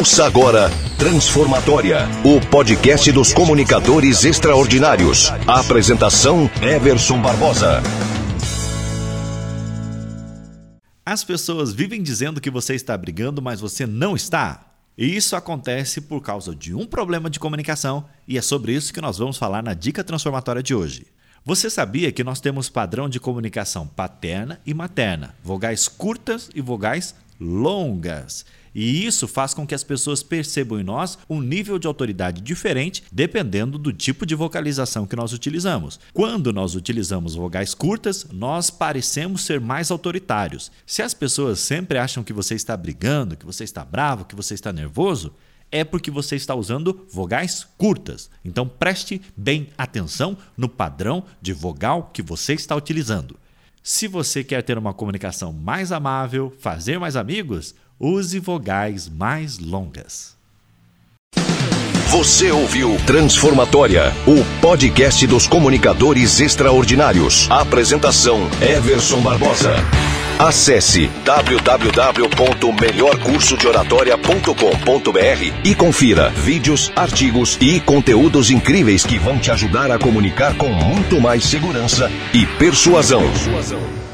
Ouça agora Transformatória, o podcast dos comunicadores extraordinários. A apresentação Everson Barbosa. As pessoas vivem dizendo que você está brigando, mas você não está. E isso acontece por causa de um problema de comunicação, e é sobre isso que nós vamos falar na dica transformatória de hoje. Você sabia que nós temos padrão de comunicação paterna e materna, vogais curtas e vogais longas. E isso faz com que as pessoas percebam em nós um nível de autoridade diferente dependendo do tipo de vocalização que nós utilizamos. Quando nós utilizamos vogais curtas, nós parecemos ser mais autoritários. Se as pessoas sempre acham que você está brigando, que você está bravo, que você está nervoso, é porque você está usando vogais curtas. Então preste bem atenção no padrão de vogal que você está utilizando. Se você quer ter uma comunicação mais amável, fazer mais amigos, use vogais mais longas. Você ouviu Transformatória, o podcast dos comunicadores extraordinários. Apresentação: Everson Barbosa. Acesse www.melhorcursodeoratoria.com.br e confira vídeos, artigos e conteúdos incríveis que vão te ajudar a comunicar com muito mais segurança e persuasão. persuasão.